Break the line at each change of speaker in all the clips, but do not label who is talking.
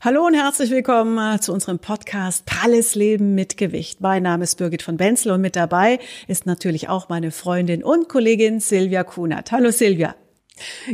Hallo und herzlich willkommen äh, zu unserem Podcast Pralles Leben mit Gewicht. Mein Name ist Birgit von Benzel und mit dabei ist natürlich auch meine Freundin und Kollegin Silvia Kunert. Hallo Silvia.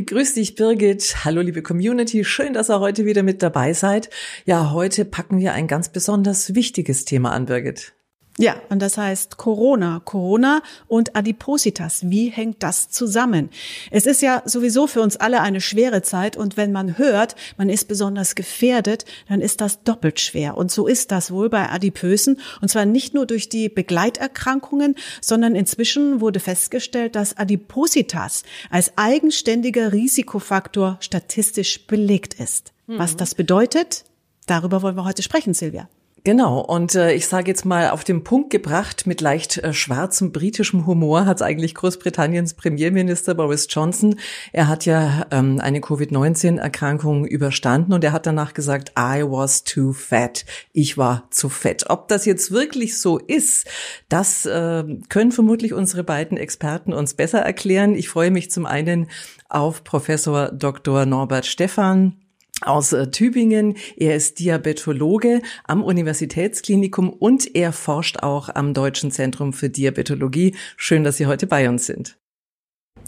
Grüß dich, Birgit. Hallo, liebe Community. Schön, dass ihr heute wieder mit dabei seid. Ja, heute packen wir ein ganz besonders wichtiges Thema an, Birgit.
Ja, und das heißt Corona. Corona und Adipositas. Wie hängt das zusammen? Es ist ja sowieso für uns alle eine schwere Zeit und wenn man hört, man ist besonders gefährdet, dann ist das doppelt schwer. Und so ist das wohl bei Adipösen. Und zwar nicht nur durch die Begleiterkrankungen, sondern inzwischen wurde festgestellt, dass Adipositas als eigenständiger Risikofaktor statistisch belegt ist. Mhm. Was das bedeutet, darüber wollen wir heute sprechen, Silvia.
Genau, und äh, ich sage jetzt mal auf den Punkt gebracht, mit leicht äh, schwarzem britischem Humor hat eigentlich Großbritanniens Premierminister Boris Johnson. Er hat ja ähm, eine Covid-19-Erkrankung überstanden und er hat danach gesagt, I was too fat. Ich war zu fett. Ob das jetzt wirklich so ist, das äh, können vermutlich unsere beiden Experten uns besser erklären. Ich freue mich zum einen auf Professor Dr. Norbert Stephan aus äh, Tübingen. Er ist Diabetologe am Universitätsklinikum und er forscht auch am Deutschen Zentrum für Diabetologie. Schön, dass Sie heute bei uns sind.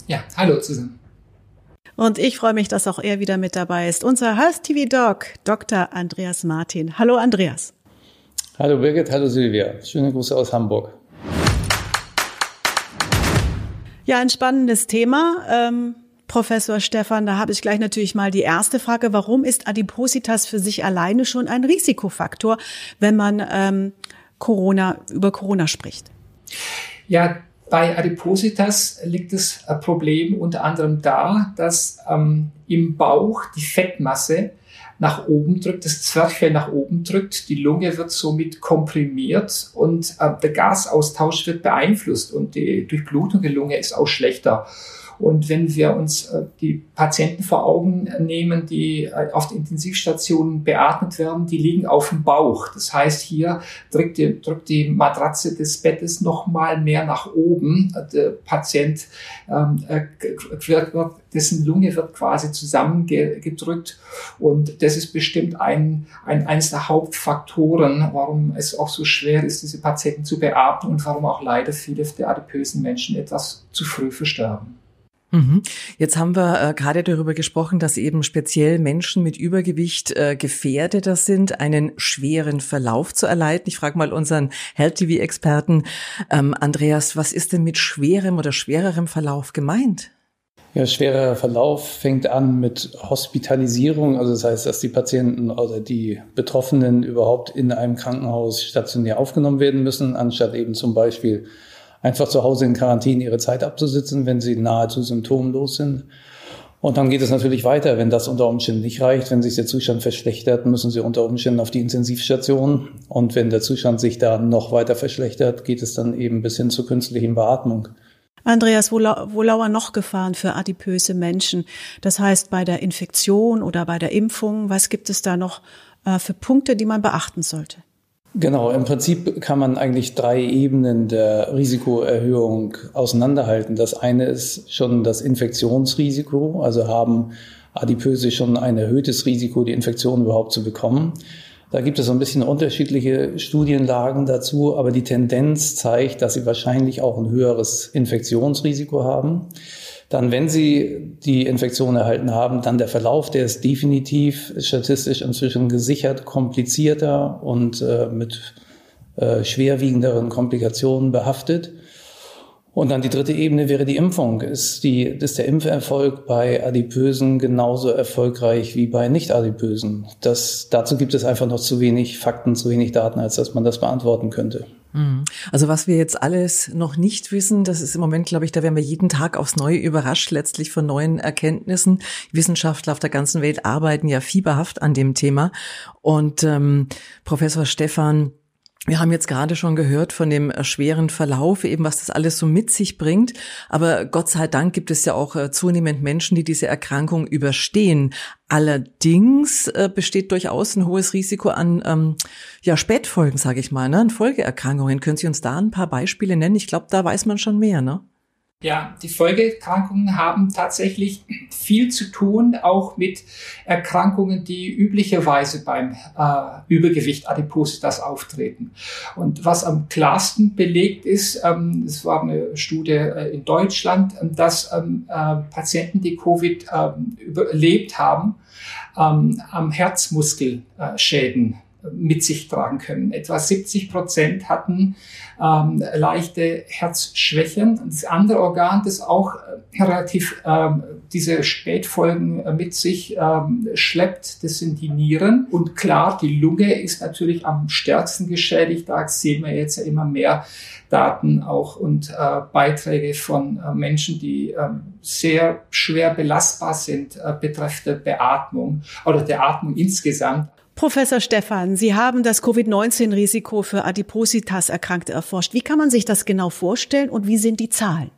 Ja, hallo zusammen.
Und ich freue mich, dass auch er wieder mit dabei ist. Unser Health TV Doc, Dr. Andreas Martin. Hallo Andreas.
Hallo Birgit, hallo Silvia. Schöne Grüße aus Hamburg.
Ja, ein spannendes Thema. Ähm Professor Stefan, da habe ich gleich natürlich mal die erste Frage. Warum ist Adipositas für sich alleine schon ein Risikofaktor, wenn man ähm, Corona, über Corona spricht?
Ja, bei Adipositas liegt das Problem unter anderem da, dass ähm, im Bauch die Fettmasse nach oben drückt, das Zwerchfell nach oben drückt, die Lunge wird somit komprimiert und äh, der Gasaustausch wird beeinflusst und die Durchblutung der Lunge ist auch schlechter. Und wenn wir uns äh, die Patienten vor Augen nehmen, die äh, auf den Intensivstationen beatmet werden, die liegen auf dem Bauch. Das heißt, hier drückt die, drückt die Matratze des Bettes noch mal mehr nach oben. Der Patient, ähm, äh, dessen Lunge wird quasi zusammengedrückt. Und das ist bestimmt ein, ein, eines der Hauptfaktoren, warum es auch so schwer ist, diese Patienten zu beatmen und warum auch leider viele der adipösen Menschen etwas zu früh versterben.
Mhm. Jetzt haben wir äh, gerade darüber gesprochen, dass eben speziell Menschen mit Übergewicht äh, gefährdeter sind, einen schweren Verlauf zu erleiden. Ich frage mal unseren Health TV-Experten ähm, Andreas, was ist denn mit schwerem oder schwererem Verlauf gemeint?
Ja, schwerer Verlauf fängt an mit Hospitalisierung, also das heißt, dass die Patienten oder die Betroffenen überhaupt in einem Krankenhaus stationär aufgenommen werden müssen, anstatt eben zum Beispiel einfach zu Hause in Quarantäne ihre Zeit abzusitzen, wenn sie nahezu symptomlos sind. Und dann geht es natürlich weiter. Wenn das unter Umständen nicht reicht, wenn sich der Zustand verschlechtert, müssen sie unter Umständen auf die Intensivstation. Und wenn der Zustand sich da noch weiter verschlechtert, geht es dann eben bis hin zur künstlichen Beatmung.
Andreas, wo, wo lauern noch Gefahren für adipöse Menschen? Das heißt, bei der Infektion oder bei der Impfung, was gibt es da noch äh, für Punkte, die man beachten sollte?
Genau, im Prinzip kann man eigentlich drei Ebenen der Risikoerhöhung auseinanderhalten. Das eine ist schon das Infektionsrisiko, also haben Adipöse schon ein erhöhtes Risiko, die Infektion überhaupt zu bekommen. Da gibt es so ein bisschen unterschiedliche Studienlagen dazu, aber die Tendenz zeigt, dass sie wahrscheinlich auch ein höheres Infektionsrisiko haben. Dann, wenn Sie die Infektion erhalten haben, dann der Verlauf, der ist definitiv statistisch inzwischen gesichert, komplizierter und äh, mit äh, schwerwiegenderen Komplikationen behaftet. Und dann die dritte Ebene wäre die Impfung. Ist, die, ist der Impferfolg bei Adipösen genauso erfolgreich wie bei Nicht-Adipösen? Das, dazu gibt es einfach noch zu wenig Fakten, zu wenig Daten, als dass man das beantworten könnte.
Mhm. Also was wir jetzt alles noch nicht wissen, das ist im Moment, glaube ich, da werden wir jeden Tag aufs Neue überrascht, letztlich von neuen Erkenntnissen. Wissenschaftler auf der ganzen Welt arbeiten ja fieberhaft an dem Thema. Und ähm, Professor Stefan wir haben jetzt gerade schon gehört von dem äh, schweren Verlauf, eben was das alles so mit sich bringt. Aber Gott sei Dank gibt es ja auch äh, zunehmend Menschen, die diese Erkrankung überstehen. Allerdings äh, besteht durchaus ein hohes Risiko an ähm, ja, Spätfolgen, sage ich mal, ne? an Folgeerkrankungen. Können Sie uns da ein paar Beispiele nennen? Ich glaube, da weiß man schon mehr, ne?
Ja, die Folgeerkrankungen haben tatsächlich viel zu tun, auch mit Erkrankungen, die üblicherweise beim äh, Übergewicht Adipositas auftreten. Und was am klarsten belegt ist, ähm, es war eine Studie äh, in Deutschland, ähm, dass ähm, äh, Patienten, die Covid ähm, überlebt haben, ähm, am Herzmuskelschäden mit sich tragen können. Etwa 70 Prozent hatten ähm, leichte Herzschwächen. Das andere Organ, das auch äh, relativ ähm, diese Spätfolgen äh, mit sich ähm, schleppt, das sind die Nieren. Und klar, die Lunge ist natürlich am stärksten geschädigt. Da sehen wir jetzt ja immer mehr Daten auch und äh, Beiträge von äh, Menschen, die äh, sehr schwer belastbar sind äh, betreffend Beatmung oder der Atmung insgesamt.
Professor Stephan, Sie haben das Covid-19-Risiko für Adipositas-Erkrankte erforscht. Wie kann man sich das genau vorstellen und wie sind die Zahlen?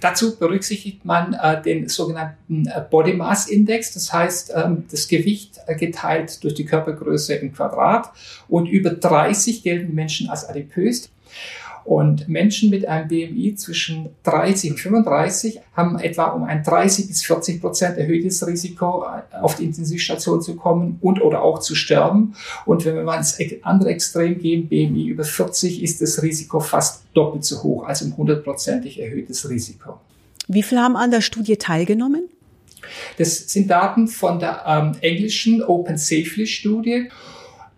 Dazu berücksichtigt man äh, den sogenannten äh, Body Mass Index, das heißt ähm, das Gewicht äh, geteilt durch die Körpergröße im Quadrat. Und über 30 gelten Menschen als adipös. Und Menschen mit einem BMI zwischen 30 und 35 haben etwa um ein 30 bis 40 Prozent erhöhtes Risiko, auf die Intensivstation zu kommen und oder auch zu sterben. Und wenn wir mal ins andere Extrem gehen, BMI über 40, ist das Risiko fast doppelt so hoch, also um hundertprozentig erhöhtes Risiko.
Wie viele haben an der Studie teilgenommen?
Das sind Daten von der ähm, englischen Open Safely Studie.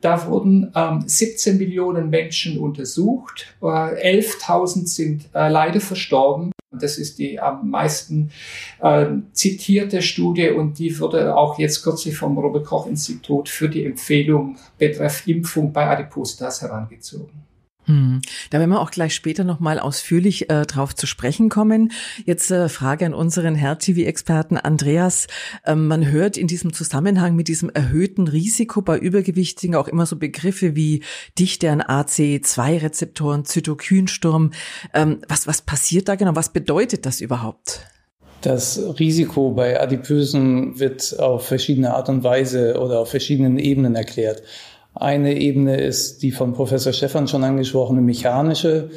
Da wurden ähm, 17 Millionen Menschen untersucht, äh, 11.000 sind äh, leider verstorben. Das ist die am meisten äh, zitierte Studie und die wurde auch jetzt kürzlich vom Robert Koch Institut für die Empfehlung betreff Impfung bei Adipositas herangezogen.
Hm. Da werden wir auch gleich später nochmal ausführlich äh, drauf zu sprechen kommen. Jetzt äh, Frage an unseren Herr-TV-Experten Andreas. Ähm, man hört in diesem Zusammenhang mit diesem erhöhten Risiko bei Übergewichtigen auch immer so Begriffe wie Dichte an ACE2-Rezeptoren, Zytokinsturm. Ähm, was, was passiert da genau? Was bedeutet das überhaupt?
Das Risiko bei Adipösen wird auf verschiedene Art und Weise oder auf verschiedenen Ebenen erklärt. Eine Ebene ist die von Professor Stefan schon angesprochene mechanische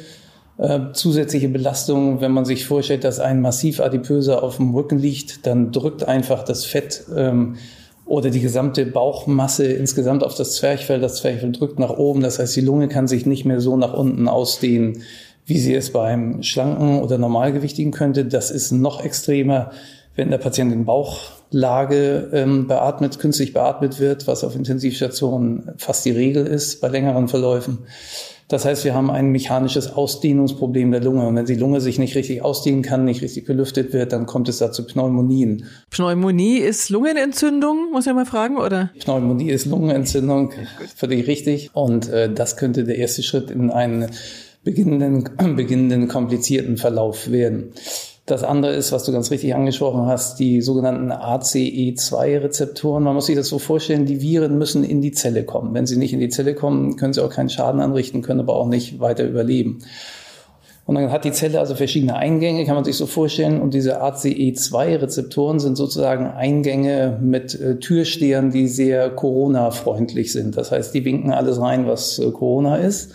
äh, zusätzliche Belastung. Wenn man sich vorstellt, dass ein massiv adipöser auf dem Rücken liegt, dann drückt einfach das Fett ähm, oder die gesamte Bauchmasse insgesamt auf das Zwerchfell. Das Zwerchfell drückt nach oben. Das heißt, die Lunge kann sich nicht mehr so nach unten ausdehnen, wie sie es beim schlanken oder normalgewichtigen könnte. Das ist noch extremer, wenn der Patient den Bauch Lage ähm, beatmet, künstlich beatmet wird, was auf Intensivstationen fast die Regel ist bei längeren Verläufen. Das heißt, wir haben ein mechanisches Ausdehnungsproblem der Lunge. Und wenn die Lunge sich nicht richtig ausdehnen kann, nicht richtig belüftet wird, dann kommt es da zu Pneumonien.
Pneumonie ist Lungenentzündung, muss ich mal fragen, oder?
Pneumonie ist Lungenentzündung, völlig richtig. Und äh, das könnte der erste Schritt in einen beginnenden, beginnenden komplizierten Verlauf werden. Das andere ist, was du ganz richtig angesprochen hast, die sogenannten ACE2-Rezeptoren. Man muss sich das so vorstellen, die Viren müssen in die Zelle kommen. Wenn sie nicht in die Zelle kommen, können sie auch keinen Schaden anrichten, können aber auch nicht weiter überleben. Und dann hat die Zelle also verschiedene Eingänge, kann man sich so vorstellen. Und diese ACE2-Rezeptoren sind sozusagen Eingänge mit äh, Türstehern, die sehr Corona-freundlich sind. Das heißt, die winken alles rein, was äh, Corona ist.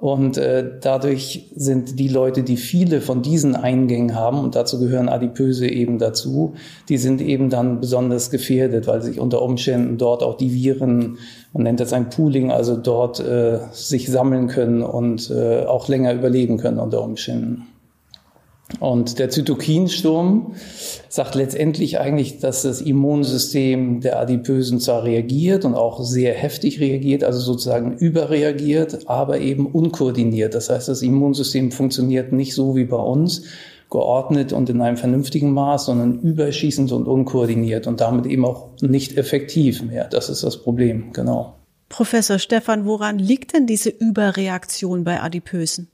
Und äh, dadurch sind die Leute, die viele von diesen Eingängen haben, und dazu gehören Adipöse eben dazu, die sind eben dann besonders gefährdet, weil sich unter Umständen dort auch die Viren, man nennt das ein Pooling, also dort äh, sich sammeln können und äh, auch länger überleben können unter Umständen. Und der Zytokinsturm sagt letztendlich eigentlich, dass das Immunsystem der Adipösen zwar reagiert und auch sehr heftig reagiert, also sozusagen überreagiert, aber eben unkoordiniert. Das heißt, das Immunsystem funktioniert nicht so wie bei uns, geordnet und in einem vernünftigen Maß, sondern überschießend und unkoordiniert und damit eben auch nicht effektiv mehr. Das ist das Problem, genau.
Professor Stefan, woran liegt denn diese Überreaktion bei Adipösen?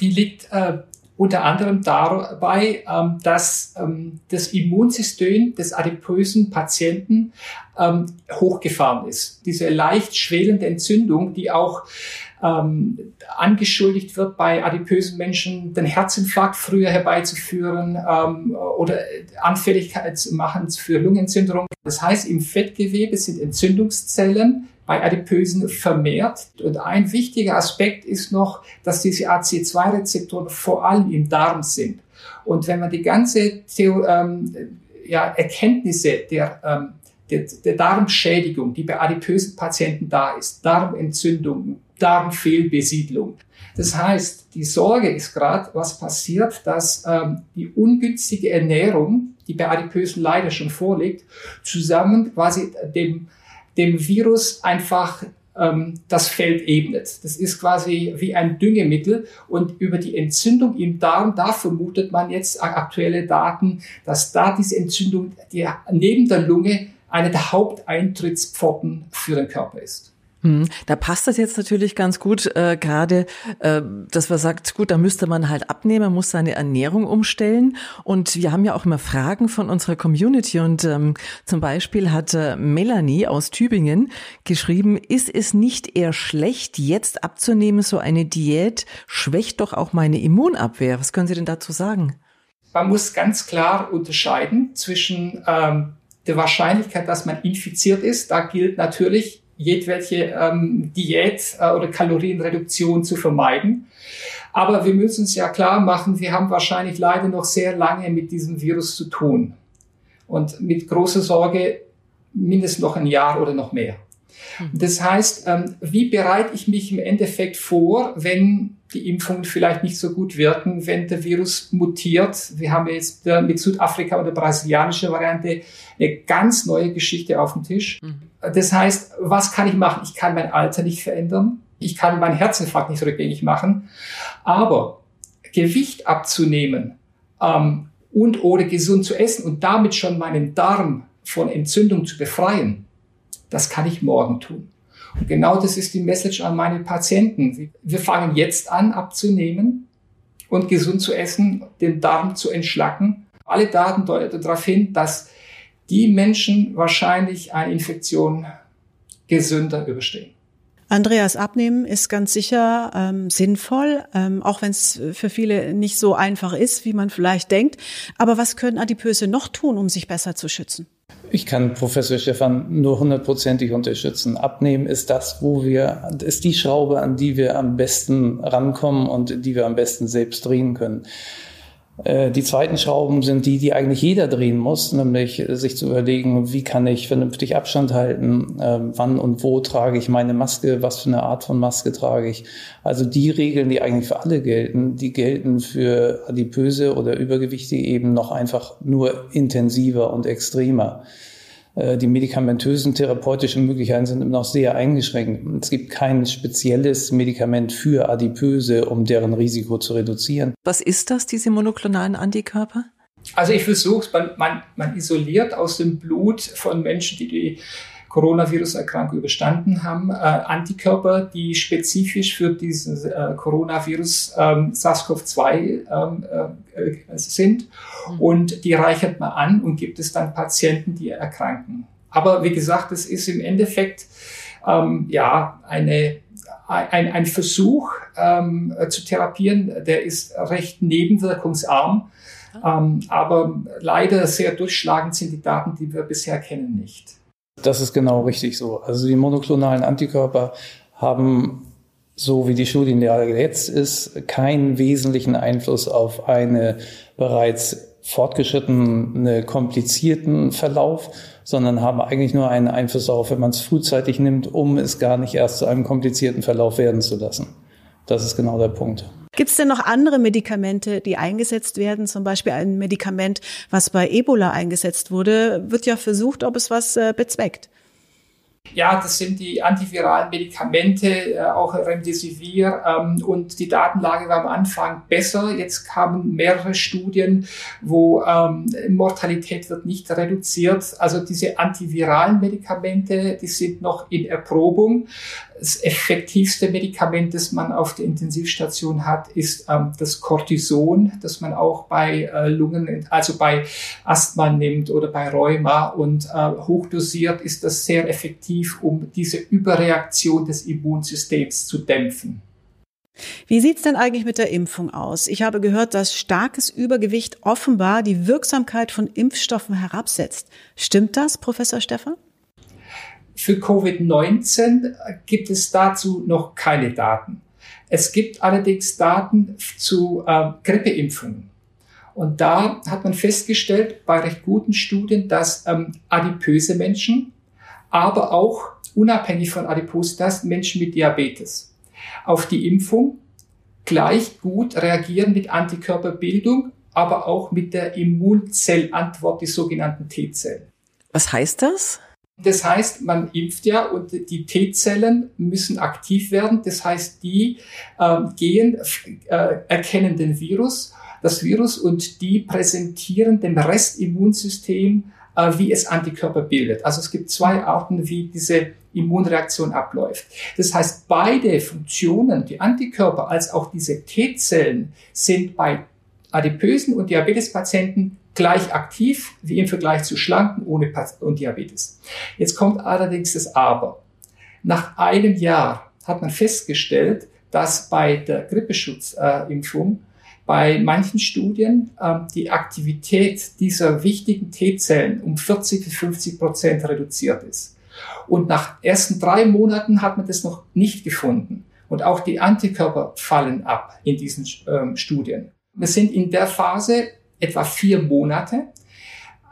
Die liegt äh, unter anderem dabei, ähm, dass ähm, das Immunsystem des adipösen Patienten ähm, hochgefahren ist. Diese leicht schwelende Entzündung, die auch ähm, angeschuldigt wird bei adipösen Menschen, den Herzinfarkt früher herbeizuführen ähm, oder Anfälligkeit zu machen für Lungenentzündung. Das heißt, im Fettgewebe sind Entzündungszellen bei Adipösen vermehrt. Und ein wichtiger Aspekt ist noch, dass diese AC2-Rezeptoren vor allem im Darm sind. Und wenn man die ganze Theo ähm, ja, Erkenntnisse der, ähm, der, der Darmschädigung, die bei adipösen Patienten da ist, Darmentzündung, Darmfehlbesiedlung. Das heißt, die Sorge ist gerade, was passiert, dass ähm, die ungünstige Ernährung, die bei Adipösen leider schon vorliegt, zusammen quasi dem, dem Virus einfach ähm, das Feld ebnet. Das ist quasi wie ein Düngemittel und über die Entzündung im Darm, da vermutet man jetzt aktuelle Daten, dass da diese Entzündung die neben der Lunge eine der Haupteintrittspforten für den Körper ist.
Hm, da passt das jetzt natürlich ganz gut, äh, gerade, äh, dass man sagt, gut, da müsste man halt abnehmen, man muss seine Ernährung umstellen. Und wir haben ja auch immer Fragen von unserer Community. Und ähm, zum Beispiel hat äh, Melanie aus Tübingen geschrieben, ist es nicht eher schlecht, jetzt abzunehmen, so eine Diät schwächt doch auch meine Immunabwehr. Was können Sie denn dazu sagen?
Man muss ganz klar unterscheiden zwischen ähm, der Wahrscheinlichkeit, dass man infiziert ist. Da gilt natürlich, jedwelche ähm, Diät äh, oder Kalorienreduktion zu vermeiden. Aber wir müssen uns ja klar machen, wir haben wahrscheinlich leider noch sehr lange mit diesem Virus zu tun. Und mit großer Sorge mindestens noch ein Jahr oder noch mehr. Mhm. Das heißt, ähm, wie bereite ich mich im Endeffekt vor, wenn die Impfungen vielleicht nicht so gut wirken, wenn der Virus mutiert? Wir haben jetzt äh, mit Südafrika und der brasilianischen Variante eine ganz neue Geschichte auf dem Tisch. Mhm. Das heißt, was kann ich machen? Ich kann mein Alter nicht verändern. Ich kann meinen Herzinfarkt nicht rückgängig machen. Aber Gewicht abzunehmen ähm, und oder gesund zu essen und damit schon meinen Darm von Entzündung zu befreien, das kann ich morgen tun. Und genau das ist die Message an meine Patienten. Wir fangen jetzt an abzunehmen und gesund zu essen, den Darm zu entschlacken. Alle Daten deuten darauf hin, dass die Menschen wahrscheinlich eine Infektion gesünder überstehen.
Andreas, abnehmen ist ganz sicher ähm, sinnvoll, ähm, auch wenn es für viele nicht so einfach ist, wie man vielleicht denkt. Aber was können Adipöse noch tun, um sich besser zu schützen?
Ich kann Professor Stefan nur hundertprozentig unterstützen. Abnehmen ist das, wo wir, ist die Schraube, an die wir am besten rankommen und die wir am besten selbst drehen können. Äh, die zweiten Schrauben sind die, die eigentlich jeder drehen muss, nämlich sich zu überlegen, wie kann ich vernünftig Abstand halten, ähm, wann und wo trage ich meine Maske, was für eine Art von Maske trage ich. Also die Regeln, die eigentlich für alle gelten, die gelten für Adipöse oder Übergewichtige eben noch einfach nur intensiver und extremer. Äh, die medikamentösen therapeutischen Möglichkeiten sind immer noch sehr eingeschränkt. Es gibt kein spezielles Medikament für Adipöse, um deren Risiko zu reduzieren.
Was ist das, diese monoklonalen Antikörper?
Also ich versuche es, man, man, man isoliert aus dem Blut von Menschen, die die Coronavirus-Erkrankung überstanden haben, äh, Antikörper, die spezifisch für diesen äh, Coronavirus ähm, SARS-CoV-2 ähm, äh, sind. Mhm. Und die reichert man an und gibt es dann Patienten, die erkranken. Aber wie gesagt, es ist im Endeffekt ähm, ja eine ein, ein Versuch ähm, zu therapieren, der ist recht nebenwirkungsarm. Ähm, aber leider sehr durchschlagend sind die Daten, die wir bisher kennen, nicht.
Das ist genau richtig so. Also die monoklonalen Antikörper haben, so wie die Studienlage jetzt ist, keinen wesentlichen Einfluss auf eine bereits fortgeschrittene, komplizierten Verlauf, sondern haben eigentlich nur einen Einfluss darauf, wenn man es frühzeitig nimmt, um es gar nicht erst zu einem komplizierten Verlauf werden zu lassen. Das ist genau der Punkt.
Gibt es denn noch andere Medikamente, die eingesetzt werden? Zum Beispiel ein Medikament, was bei Ebola eingesetzt wurde, wird ja versucht, ob es was äh, bezweckt.
Ja, das sind die antiviralen Medikamente, äh, auch Remdesivir. Ähm, und die Datenlage war am Anfang besser. Jetzt kamen mehrere Studien, wo ähm, Mortalität wird nicht reduziert. Also diese antiviralen Medikamente, die sind noch in Erprobung. Das effektivste Medikament, das man auf der Intensivstation hat, ist ähm, das Cortison, das man auch bei äh, Lungen, also bei Asthma nimmt oder bei Rheuma. Und äh, hochdosiert ist das sehr effektiv um diese Überreaktion des Immunsystems zu dämpfen.
Wie sieht's denn eigentlich mit der Impfung aus? Ich habe gehört, dass starkes Übergewicht offenbar die Wirksamkeit von Impfstoffen herabsetzt. Stimmt das, Professor Stefan?
Für Covid-19 gibt es dazu noch keine Daten. Es gibt allerdings Daten zu äh, Grippeimpfungen. Und da hat man festgestellt bei recht guten Studien, dass ähm, adipöse Menschen, aber auch unabhängig von Adipositas Menschen mit Diabetes auf die Impfung gleich gut reagieren mit Antikörperbildung, aber auch mit der Immunzellantwort, die sogenannten T-Zellen.
Was heißt das?
Das heißt, man impft ja und die T-Zellen müssen aktiv werden. Das heißt, die äh, gehen, äh, erkennen den Virus, das Virus und die präsentieren dem Restimmunsystem, äh, wie es Antikörper bildet. Also es gibt zwei Arten, wie diese Immunreaktion abläuft. Das heißt, beide Funktionen, die Antikörper als auch diese T-Zellen, sind bei adipösen und Diabetespatienten gleich aktiv wie im Vergleich zu Schlanken ohne und Diabetes. Jetzt kommt allerdings das Aber. Nach einem Jahr hat man festgestellt, dass bei der Grippeschutzimpfung bei manchen Studien äh, die Aktivität dieser wichtigen T-Zellen um 40 bis 50 Prozent reduziert ist. Und nach ersten drei Monaten hat man das noch nicht gefunden. Und auch die Antikörper fallen ab in diesen ähm, Studien. Wir sind in der Phase etwa vier Monate.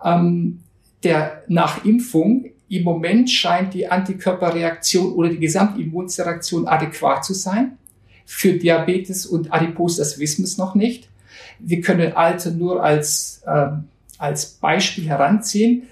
Ähm, der nach Impfung im Moment scheint die Antikörperreaktion oder die Gesamtimmunreaktion adäquat zu sein. Für Diabetes und Adipose, das wissen wir es noch nicht. Wir können Alter nur als, ähm, als Beispiel heranziehen,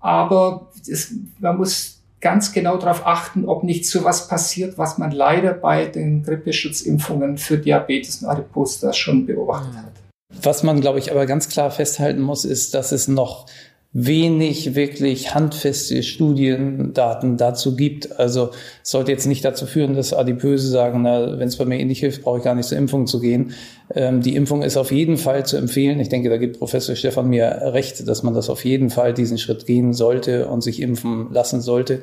aber das, man muss ganz genau darauf achten, ob nicht so was passiert, was man leider bei den Grippeschutzimpfungen für Diabetes und Adipose schon beobachtet hat.
Was man, glaube ich, aber ganz klar festhalten muss, ist, dass es noch wenig wirklich handfeste Studiendaten dazu gibt. Also es sollte jetzt nicht dazu führen, dass Adipöse sagen, wenn es bei mir eh nicht hilft, brauche ich gar nicht zur Impfung zu gehen. Ähm, die Impfung ist auf jeden Fall zu empfehlen. Ich denke, da gibt Professor Stefan mir recht, dass man das auf jeden Fall diesen Schritt gehen sollte und sich impfen lassen sollte.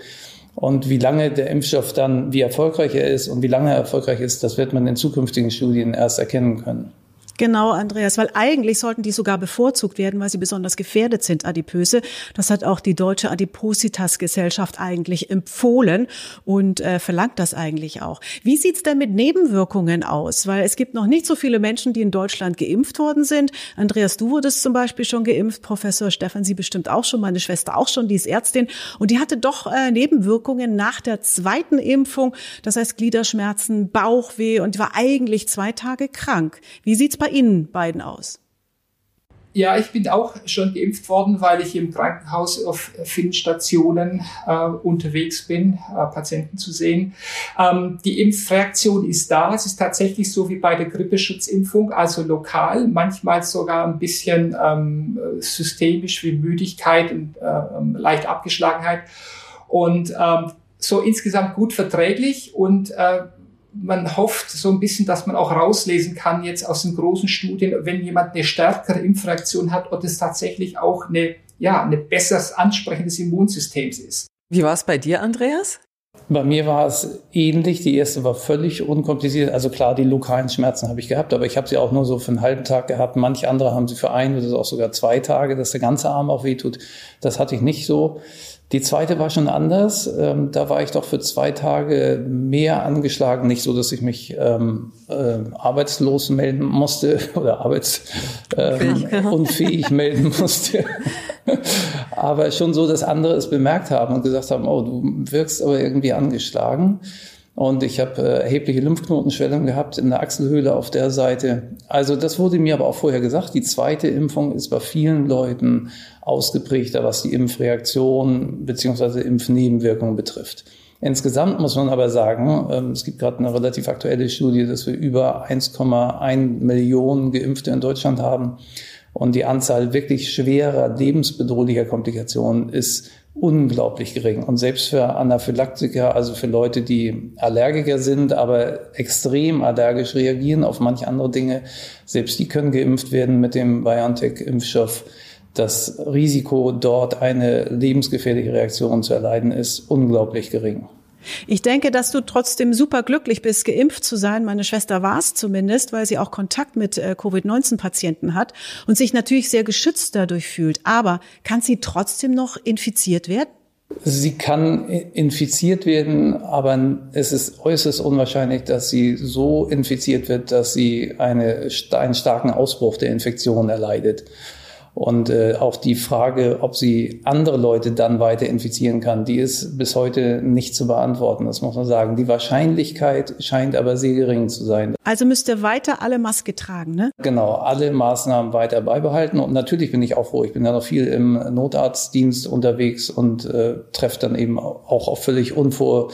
Und wie lange der Impfstoff dann, wie erfolgreich er ist und wie lange er erfolgreich ist, das wird man in zukünftigen Studien erst erkennen können.
Genau, Andreas, weil eigentlich sollten die sogar bevorzugt werden, weil sie besonders gefährdet sind, Adipöse. Das hat auch die Deutsche Adipositas-Gesellschaft eigentlich empfohlen und äh, verlangt das eigentlich auch. Wie sieht's denn mit Nebenwirkungen aus? Weil es gibt noch nicht so viele Menschen, die in Deutschland geimpft worden sind. Andreas, du wurdest zum Beispiel schon geimpft, Professor Stefan, Sie bestimmt auch schon, meine Schwester auch schon, die ist Ärztin. Und die hatte doch äh, Nebenwirkungen nach der zweiten Impfung, das heißt Gliederschmerzen, Bauchweh und war eigentlich zwei Tage krank. Wie sieht's bei bei Ihnen beiden aus?
Ja, ich bin auch schon geimpft worden, weil ich im Krankenhaus auf vielen Stationen äh, unterwegs bin, äh, Patienten zu sehen. Ähm, die Impfreaktion ist da. Es ist tatsächlich so wie bei der Grippeschutzimpfung, also lokal, manchmal sogar ein bisschen ähm, systemisch wie Müdigkeit und äh, leicht Abgeschlagenheit. Und ähm, so insgesamt gut verträglich und äh, man hofft so ein bisschen, dass man auch rauslesen kann jetzt aus den großen Studien, wenn jemand eine stärkere Impfreaktion hat, ob es tatsächlich auch eine, ja, eine besseres Ansprechen des Immunsystems ist.
Wie war es bei dir, Andreas?
Bei mir war es ähnlich. Die erste war völlig unkompliziert. Also klar, die lokalen Schmerzen habe ich gehabt, aber ich habe sie auch nur so für einen halben Tag gehabt. Manche andere haben sie für ein oder auch sogar zwei Tage, dass der ganze Arm auch wehtut. Das hatte ich nicht so. Die zweite war schon anders. Ähm, da war ich doch für zwei Tage mehr angeschlagen. Nicht so, dass ich mich ähm, äh, arbeitslos melden musste oder arbeitsunfähig äh, melden musste. aber schon so, dass andere es bemerkt haben und gesagt haben, oh, du wirkst aber irgendwie angeschlagen. Und ich habe äh, erhebliche Lymphknotenschwellung gehabt in der Achselhöhle auf der Seite. Also das wurde mir aber auch vorher gesagt. Die zweite Impfung ist bei vielen Leuten ausgeprägter, was die Impfreaktion beziehungsweise Impfnebenwirkungen betrifft. Insgesamt muss man aber sagen, ähm, es gibt gerade eine relativ aktuelle Studie, dass wir über 1,1 Millionen Geimpfte in Deutschland haben. Und die Anzahl wirklich schwerer, lebensbedrohlicher Komplikationen ist unglaublich gering. Und selbst für Anaphylaktika, also für Leute, die Allergiker sind, aber extrem allergisch reagieren auf manche andere Dinge, selbst die können geimpft werden mit dem BioNTech-Impfstoff. Das Risiko, dort eine lebensgefährliche Reaktion zu erleiden, ist unglaublich gering.
Ich denke, dass du trotzdem super glücklich bist, geimpft zu sein. Meine Schwester war es zumindest, weil sie auch Kontakt mit äh, Covid-19-Patienten hat und sich natürlich sehr geschützt dadurch fühlt. Aber kann sie trotzdem noch infiziert werden?
Sie kann infiziert werden, aber es ist äußerst unwahrscheinlich, dass sie so infiziert wird, dass sie eine, einen starken Ausbruch der Infektion erleidet. Und äh, auch die Frage, ob sie andere Leute dann weiter infizieren kann, die ist bis heute nicht zu beantworten, das muss man sagen. Die Wahrscheinlichkeit scheint aber sehr gering zu sein.
Also müsst ihr weiter alle Maske tragen, ne?
Genau, alle Maßnahmen weiter beibehalten. Und natürlich bin ich auch froh, ich bin ja noch viel im Notarztdienst unterwegs und äh, treffe dann eben auch auf völlig unvor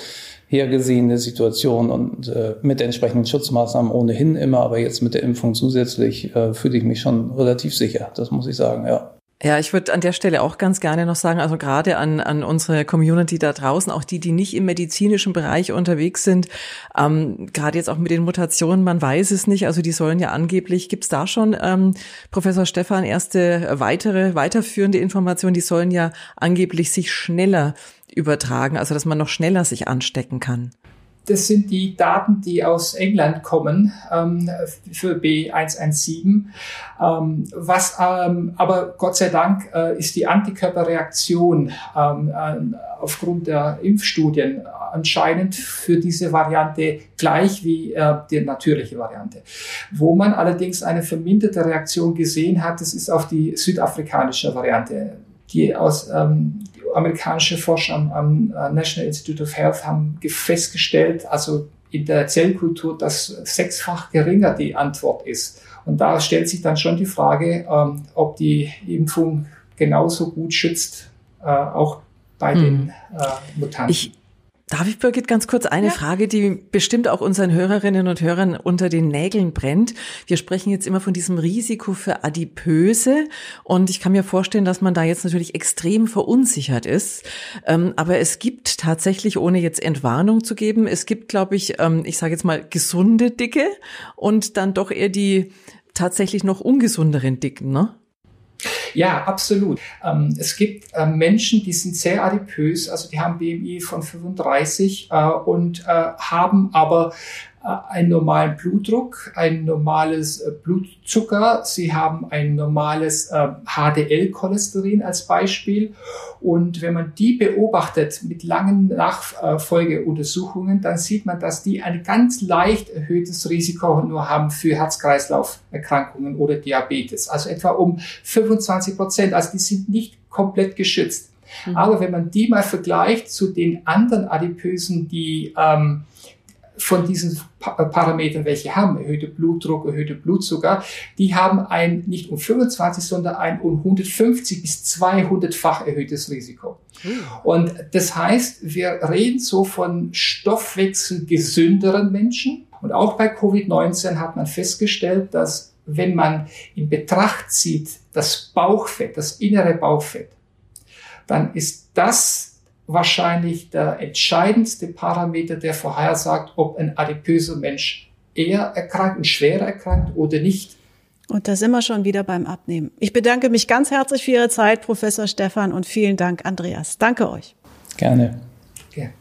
hergesehene Situation und äh, mit entsprechenden Schutzmaßnahmen ohnehin immer, aber jetzt mit der Impfung zusätzlich äh, fühle ich mich schon relativ sicher, das muss ich sagen, ja.
Ja, ich würde an der Stelle auch ganz gerne noch sagen, also gerade an, an unsere Community da draußen, auch die, die nicht im medizinischen Bereich unterwegs sind, ähm, gerade jetzt auch mit den Mutationen, man weiß es nicht, also die sollen ja angeblich, gibt's da schon, ähm, Professor Stefan, erste weitere, weiterführende Informationen, die sollen ja angeblich sich schneller übertragen, also dass man noch schneller sich anstecken kann?
Das sind die Daten, die aus England kommen ähm, für B117. Ähm, was ähm, aber Gott sei Dank äh, ist die Antikörperreaktion ähm, aufgrund der Impfstudien anscheinend für diese Variante gleich wie äh, die natürliche Variante. Wo man allerdings eine verminderte Reaktion gesehen hat, das ist auf die südafrikanische Variante die aus ähm, amerikanische Forscher am, am äh, National Institute of Health haben festgestellt, also in der Zellkultur, dass sechsfach geringer die Antwort ist. Und da stellt sich dann schon die Frage, ähm, ob die Impfung genauso gut schützt, äh, auch bei hm. den äh, Mutanten.
Ich Darf ich, Birgit, ganz kurz eine ja. Frage, die bestimmt auch unseren Hörerinnen und Hörern unter den Nägeln brennt. Wir sprechen jetzt immer von diesem Risiko für Adipöse und ich kann mir vorstellen, dass man da jetzt natürlich extrem verunsichert ist. Ähm, aber es gibt tatsächlich, ohne jetzt Entwarnung zu geben, es gibt, glaube ich, ähm, ich sage jetzt mal gesunde Dicke und dann doch eher die tatsächlich noch ungesunderen Dicken, ne?
Ja, absolut. Ähm, es gibt äh, Menschen, die sind sehr adipös, also die haben BMI von 35 äh, und äh, haben aber einen normalen Blutdruck, ein normales äh, Blutzucker, sie haben ein normales HDL-Cholesterin als Beispiel. Und wenn man die beobachtet mit langen Nachfolgeuntersuchungen, dann sieht man, dass die ein ganz leicht erhöhtes Risiko nur haben für Herz-Kreislauf-Erkrankungen oder Diabetes. Also etwa um 25 Prozent. Also die sind nicht komplett geschützt. Mhm. Aber wenn man die mal vergleicht zu den anderen Adipösen, die ähm, von diesen äh, Parametern, welche haben, erhöhte Blutdruck, erhöhte Blutzucker, die haben ein nicht um 25, sondern ein um 150 bis 200-fach erhöhtes Risiko. Hm. Und das heißt, wir reden so von stoffwechselgesünderen Menschen. Und auch bei Covid-19 hat man festgestellt, dass wenn man in Betracht zieht, das Bauchfett, das innere Bauchfett, dann ist das wahrscheinlich der entscheidendste Parameter, der vorhersagt, ob ein adipöser Mensch eher erkrankt und schwerer erkrankt oder nicht.
Und da sind wir schon wieder beim Abnehmen. Ich bedanke mich ganz herzlich für Ihre Zeit, Professor Stefan, und vielen Dank, Andreas. Danke euch.
Gerne.
Gerne.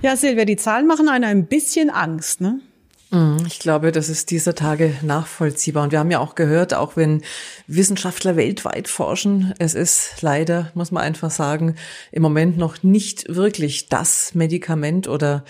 Ja, Silvia, die Zahlen machen einer ein bisschen Angst, ne?
Mhm, ich glaube, das ist dieser Tage nachvollziehbar. Und wir haben ja auch gehört, auch wenn Wissenschaftler weltweit forschen, es ist leider, muss man einfach sagen, im Moment noch nicht wirklich das Medikament oder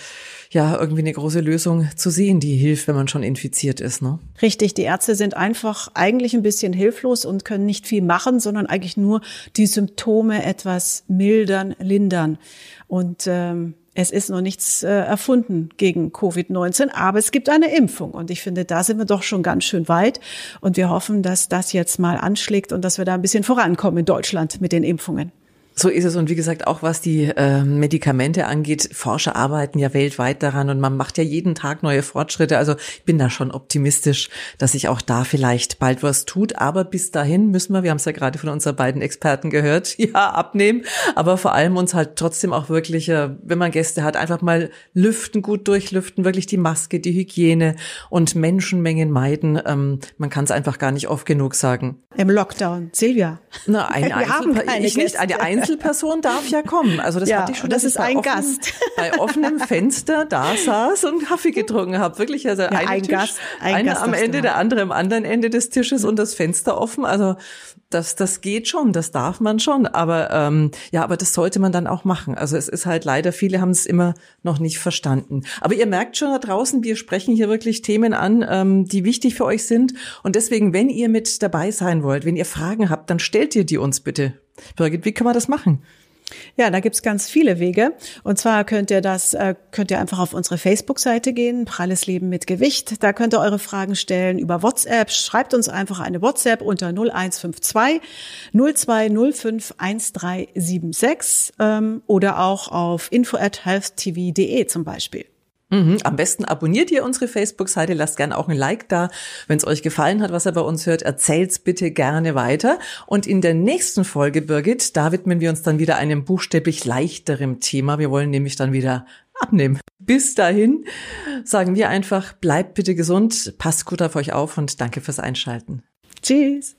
ja, irgendwie eine große Lösung zu sehen, die hilft, wenn man schon infiziert ist. Ne?
Richtig, die Ärzte sind einfach eigentlich ein bisschen hilflos und können nicht viel machen, sondern eigentlich nur die Symptome etwas mildern, lindern. Und ähm, es ist noch nichts äh, erfunden gegen Covid-19, aber es gibt eine Impfung. Und ich finde, da sind wir doch schon ganz schön weit. Und wir hoffen, dass das jetzt mal anschlägt und dass wir da ein bisschen vorankommen in Deutschland mit den Impfungen.
So ist es. Und wie gesagt, auch was die äh, Medikamente angeht, Forscher arbeiten ja weltweit daran und man macht ja jeden Tag neue Fortschritte. Also ich bin da schon optimistisch, dass sich auch da vielleicht bald was tut. Aber bis dahin müssen wir, wir haben es ja gerade von unseren beiden Experten gehört, ja, abnehmen. Aber vor allem uns halt trotzdem auch wirklich, äh, wenn man Gäste hat, einfach mal lüften, gut durchlüften, wirklich die Maske, die Hygiene und Menschenmengen meiden. Ähm, man kann es einfach gar nicht oft genug sagen.
Im Lockdown. Silvia.
Na, ein
wir haben keine
ich nicht, eine Einzel Einzelperson darf ja kommen. Also das
ja,
hatte ich schon.
Das ist ein
offenem,
Gast.
Bei offenem Fenster da saß und Kaffee getrunken habe. Wirklich, also ja, ein,
ein
Tisch,
Gast, ein
einer
Gast
am Ende, der andere am anderen Ende des Tisches und das Fenster offen. Also das, das geht schon, das darf man schon. Aber ähm, ja, aber das sollte man dann auch machen. Also es ist halt leider, viele haben es immer noch nicht verstanden. Aber ihr merkt schon da draußen, wir sprechen hier wirklich Themen an, ähm, die wichtig für euch sind. Und deswegen, wenn ihr mit dabei sein wollt, wenn ihr Fragen habt, dann stellt ihr die uns bitte. Birgit, wie kann man das machen?
Ja, da gibt's ganz viele Wege. Und zwar könnt ihr das, äh, könnt ihr einfach auf unsere Facebook-Seite gehen, Pralles Leben mit Gewicht. Da könnt ihr eure Fragen stellen über WhatsApp. Schreibt uns einfach eine WhatsApp unter 0152 0205 1376 ähm, oder auch auf info at healthtv.de zum Beispiel.
Mhm. Am besten abonniert ihr unsere Facebook-Seite, lasst gerne auch ein Like da. Wenn es euch gefallen hat, was ihr bei uns hört, erzählt's bitte gerne weiter. Und in der nächsten Folge, Birgit, da widmen wir uns dann wieder einem buchstäblich leichterem Thema. Wir wollen nämlich dann wieder abnehmen. Bis dahin sagen wir einfach, bleibt bitte gesund, passt gut auf euch auf und danke fürs Einschalten.
Tschüss.